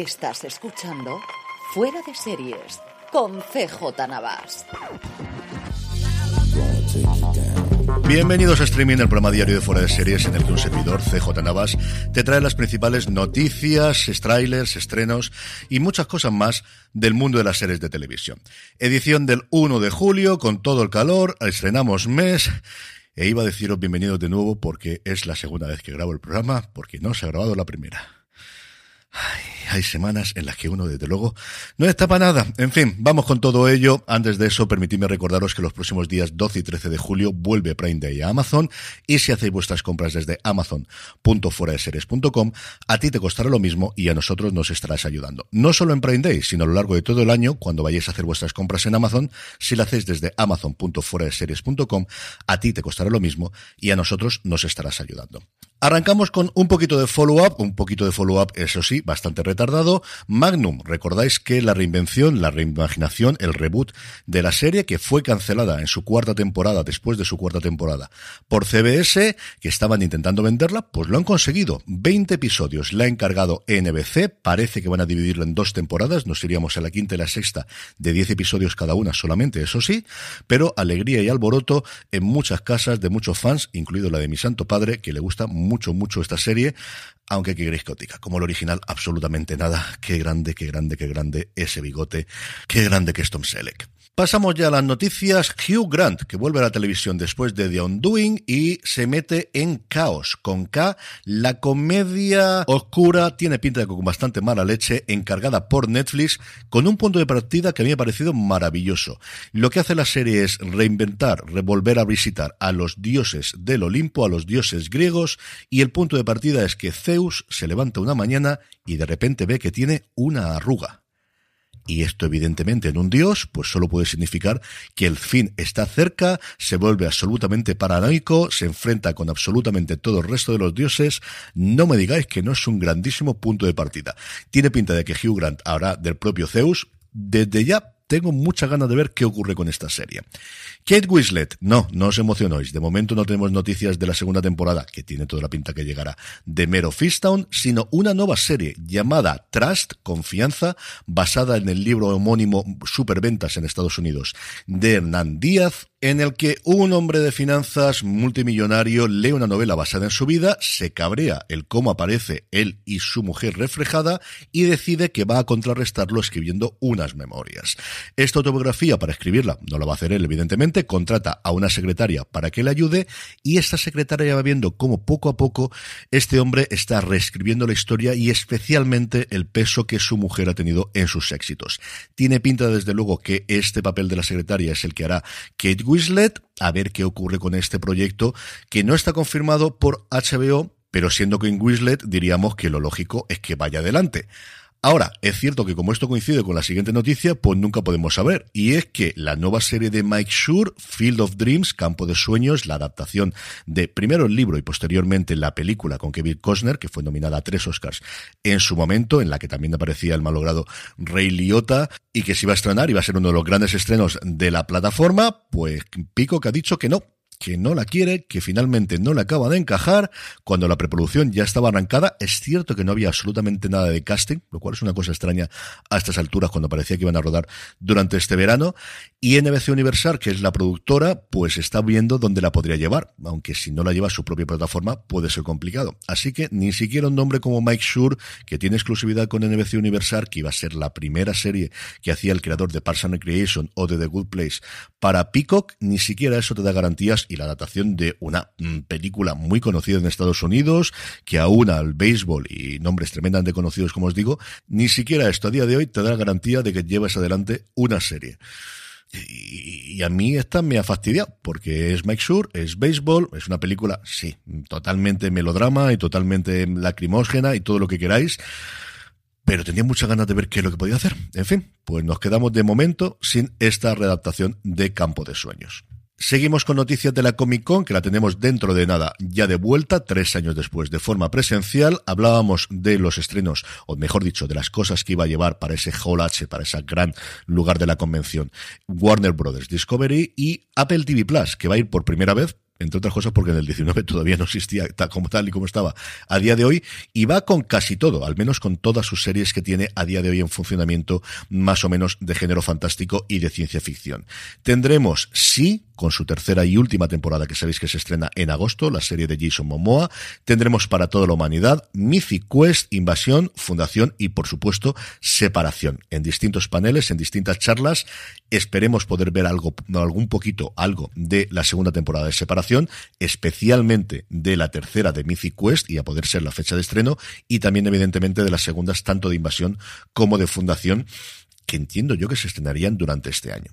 Estás escuchando Fuera de Series con CJ Navas. Bienvenidos a Streaming, el programa diario de Fuera de Series en el que un servidor, CJ Navas, te trae las principales noticias, trailers, estrenos y muchas cosas más del mundo de las series de televisión. Edición del 1 de julio, con todo el calor, estrenamos mes e iba a deciros bienvenidos de nuevo porque es la segunda vez que grabo el programa, porque no se ha grabado la primera. Ay, hay semanas en las que uno, desde luego, no está para nada. En fin, vamos con todo ello. Antes de eso, permitidme recordaros que los próximos días 12 y 13 de julio vuelve Prime Day a Amazon y si hacéis vuestras compras desde amazon.foradeseries.com, a ti te costará lo mismo y a nosotros nos estarás ayudando. No solo en Prime Day, sino a lo largo de todo el año, cuando vayáis a hacer vuestras compras en Amazon, si lo hacéis desde amazon.foradeseries.com, a ti te costará lo mismo y a nosotros nos estarás ayudando. Arrancamos con un poquito de follow-up, un poquito de follow-up, eso sí, bastante retardado. Magnum, recordáis que la reinvención, la reimaginación, el reboot de la serie que fue cancelada en su cuarta temporada, después de su cuarta temporada, por CBS, que estaban intentando venderla, pues lo han conseguido. 20 episodios la ha encargado NBC, parece que van a dividirla en dos temporadas, nos iríamos a la quinta y la sexta, de 10 episodios cada una solamente, eso sí, pero alegría y alboroto en muchas casas de muchos fans, incluido la de mi santo padre, que le gusta mucho, mucho esta serie, aunque que queréis como el original, absolutamente nada. Qué grande, qué grande, qué grande ese bigote, qué grande que es Tom Selleck. Pasamos ya a las noticias. Hugh Grant, que vuelve a la televisión después de The Undoing y se mete en Caos, con K. La comedia oscura tiene pinta de con bastante mala leche, encargada por Netflix, con un punto de partida que a mí me ha parecido maravilloso. Lo que hace la serie es reinventar, revolver a visitar a los dioses del Olimpo, a los dioses griegos, y el punto de partida es que Zeus se levanta una mañana y de repente ve que tiene una arruga. Y esto evidentemente en un dios, pues solo puede significar que el fin está cerca, se vuelve absolutamente paranoico, se enfrenta con absolutamente todo el resto de los dioses. No me digáis que no es un grandísimo punto de partida. Tiene pinta de que Hugh Grant ahora del propio Zeus, desde ya tengo mucha ganas de ver qué ocurre con esta serie. Kate Winslet, no, no os emocionéis. De momento no tenemos noticias de la segunda temporada, que tiene toda la pinta que llegará, de Mero Fistown, sino una nueva serie llamada Trust, Confianza, basada en el libro homónimo Superventas en Estados Unidos de Hernán Díaz, en el que un hombre de finanzas multimillonario lee una novela basada en su vida, se cabrea el cómo aparece él y su mujer reflejada y decide que va a contrarrestarlo escribiendo unas memorias. Esta autobiografía, para escribirla, no la va a hacer él, evidentemente, contrata a una secretaria para que le ayude y esta secretaria va viendo cómo poco a poco este hombre está reescribiendo la historia y especialmente el peso que su mujer ha tenido en sus éxitos. Tiene pinta, desde luego, que este papel de la secretaria es el que hará Kate Winslet, a ver qué ocurre con este proyecto, que no está confirmado por HBO, pero siendo que en Winslet diríamos que lo lógico es que vaya adelante. Ahora, es cierto que como esto coincide con la siguiente noticia, pues nunca podemos saber. Y es que la nueva serie de Mike Shure, Field of Dreams, Campo de Sueños, la adaptación de primero el libro y posteriormente la película con Kevin Costner, que fue nominada a tres Oscars en su momento, en la que también aparecía el malogrado Rey Liotta, y que se iba a estrenar, iba a ser uno de los grandes estrenos de la plataforma, pues Pico que ha dicho que no, que no la quiere, que finalmente no le acaba de encajar, cuando la preproducción ya estaba arrancada. Es cierto que no había absolutamente nada de casting, lo cual es una cosa extraña a estas alturas cuando parecía que iban a rodar durante este verano. Y NBC Universal, que es la productora, pues está viendo dónde la podría llevar, aunque si no la lleva a su propia plataforma puede ser complicado. Así que ni siquiera un nombre como Mike Shure, que tiene exclusividad con NBC Universal, que iba a ser la primera serie que hacía el creador de Parks and Recreation o de The Good Place para Peacock, ni siquiera eso te da garantías y la adaptación de una mm, película muy conocida en Estados Unidos, que aúna al béisbol y nombres tremendamente conocidos, como os digo, ni siquiera esto a día de hoy te da garantía de que lleves adelante una serie. Y, a mí esta me ha fastidiado, porque es Mike Shure, es béisbol, es una película, sí, totalmente melodrama y totalmente lacrimógena y todo lo que queráis, pero tenía muchas ganas de ver qué es lo que podía hacer. En fin, pues nos quedamos de momento sin esta redactación de Campo de Sueños. Seguimos con noticias de la Comic Con, que la tenemos dentro de nada, ya de vuelta, tres años después, de forma presencial. Hablábamos de los estrenos, o mejor dicho, de las cosas que iba a llevar para ese Hall H, para ese gran lugar de la convención. Warner Brothers Discovery y Apple TV Plus, que va a ir por primera vez, entre otras cosas porque en el 19 todavía no existía tal como tal y como estaba a día de hoy, y va con casi todo, al menos con todas sus series que tiene a día de hoy en funcionamiento, más o menos de género fantástico y de ciencia ficción. Tendremos, sí, con su tercera y última temporada que sabéis que se estrena en agosto, la serie de Jason Momoa. Tendremos para toda la humanidad Mythic Quest, Invasión, Fundación y por supuesto Separación en distintos paneles, en distintas charlas. Esperemos poder ver algo, algún poquito, algo de la segunda temporada de Separación, especialmente de la tercera de Mythic Quest y a poder ser la fecha de estreno y también evidentemente de las segundas tanto de Invasión como de Fundación que entiendo yo que se estrenarían durante este año.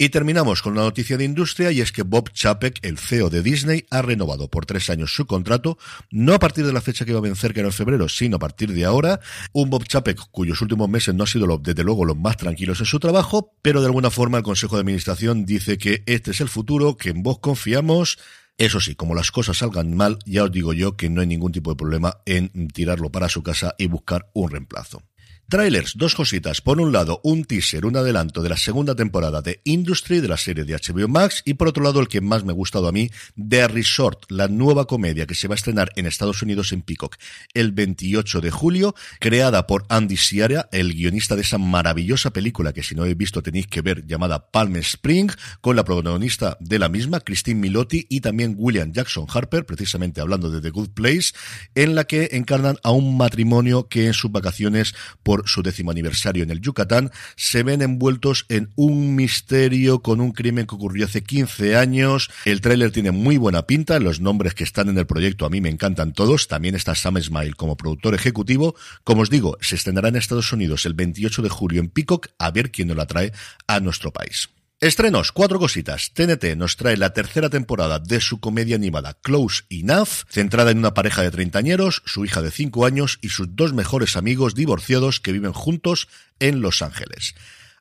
Y terminamos con una noticia de industria y es que Bob Chapek, el CEO de Disney, ha renovado por tres años su contrato, no a partir de la fecha que va a vencer, que era en febrero, sino a partir de ahora. Un Bob Chapek cuyos últimos meses no ha sido, desde luego, los más tranquilos en su trabajo, pero de alguna forma el Consejo de Administración dice que este es el futuro, que en vos confiamos. Eso sí, como las cosas salgan mal, ya os digo yo que no hay ningún tipo de problema en tirarlo para su casa y buscar un reemplazo. Trailers, dos cositas. Por un lado, un teaser, un adelanto de la segunda temporada de Industry, de la serie de HBO Max, y por otro lado, el que más me ha gustado a mí, The Resort, la nueva comedia que se va a estrenar en Estados Unidos en Peacock el 28 de julio, creada por Andy Siara, el guionista de esa maravillosa película que si no habéis visto tenéis que ver, llamada Palm Spring, con la protagonista de la misma, Christine Milotti, y también William Jackson Harper, precisamente hablando de The Good Place, en la que encarnan a un matrimonio que en sus vacaciones por su décimo aniversario en el Yucatán, se ven envueltos en un misterio con un crimen que ocurrió hace 15 años. El tráiler tiene muy buena pinta, los nombres que están en el proyecto a mí me encantan todos. También está Sam Smile como productor ejecutivo. Como os digo, se estrenará en Estados Unidos el 28 de julio en Peacock, a ver quién nos la trae a nuestro país. Estrenos, cuatro cositas. TNT nos trae la tercera temporada de su comedia animada Close Enough, centrada en una pareja de treintañeros, su hija de cinco años y sus dos mejores amigos divorciados que viven juntos en Los Ángeles.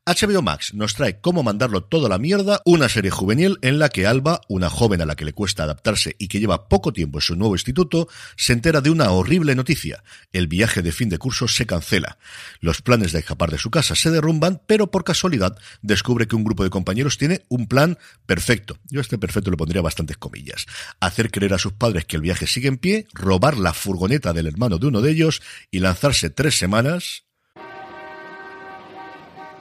HBO Max nos trae Cómo mandarlo toda la mierda, una serie juvenil en la que Alba, una joven a la que le cuesta adaptarse y que lleva poco tiempo en su nuevo instituto, se entera de una horrible noticia. El viaje de fin de curso se cancela. Los planes de escapar de su casa se derrumban, pero por casualidad descubre que un grupo de compañeros tiene un plan perfecto. Yo este perfecto le pondría bastantes comillas. Hacer creer a sus padres que el viaje sigue en pie, robar la furgoneta del hermano de uno de ellos y lanzarse tres semanas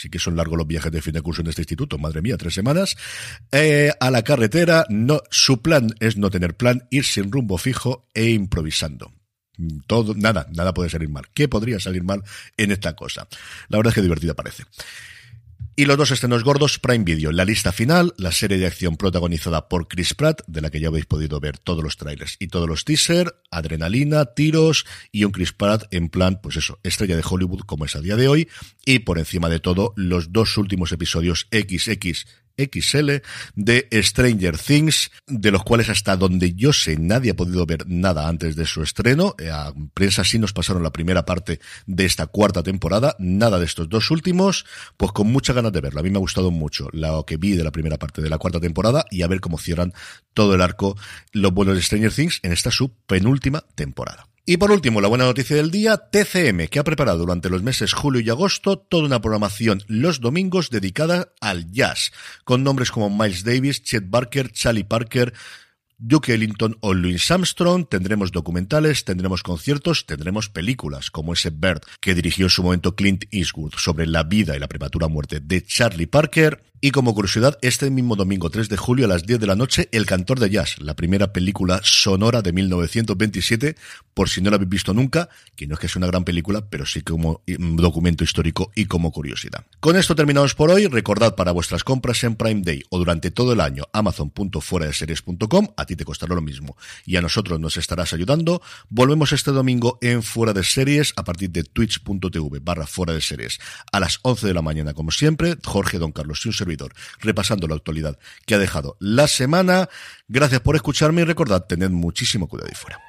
Sí que son largos los viajes de fin de curso en este instituto, madre mía, tres semanas, eh, a la carretera, no, su plan es no tener plan, ir sin rumbo fijo e improvisando. Todo, nada, nada puede salir mal. ¿Qué podría salir mal en esta cosa? La verdad es que divertida parece. Y los dos estrenos gordos, Prime Video, la lista final, la serie de acción protagonizada por Chris Pratt, de la que ya habéis podido ver todos los trailers y todos los teasers, adrenalina, tiros y un Chris Pratt en plan, pues eso, estrella de Hollywood como es a día de hoy. Y por encima de todo, los dos últimos episodios XX XL de Stranger Things, de los cuales hasta donde yo sé nadie ha podido ver nada antes de su estreno. Eh, a prensa sí nos pasaron la primera parte de esta cuarta temporada, nada de estos dos últimos, pues con muchas ganas de verlo. A mí me ha gustado mucho lo que vi de la primera parte de la cuarta temporada y a ver cómo cierran todo el arco los buenos de Stranger Things en esta su penúltima temporada. Y por último, la buena noticia del día, TCM, que ha preparado durante los meses julio y agosto toda una programación los domingos dedicada al jazz, con nombres como Miles Davis, Chet Barker, Charlie Parker, Duke Ellington o Louis Armstrong, tendremos documentales, tendremos conciertos, tendremos películas, como ese Bird que dirigió en su momento Clint Eastwood sobre la vida y la prematura muerte de Charlie Parker, y como curiosidad, este mismo domingo 3 de julio a las 10 de la noche, El Cantor de Jazz, la primera película sonora de 1927, por si no la habéis visto nunca, que no es que sea una gran película, pero sí como documento histórico y como curiosidad. Con esto terminamos por hoy. Recordad para vuestras compras en Prime Day o durante todo el año amazon.fueradeseries.com, a ti te costará lo mismo y a nosotros nos estarás ayudando. Volvemos este domingo en Fuera de Series a partir de twitch.tv barra Fuera de Series a las 11 de la mañana, como siempre. Jorge Don Carlos y un repasando la actualidad que ha dejado la semana. Gracias por escucharme y recordad, tened muchísimo cuidado ahí fuera.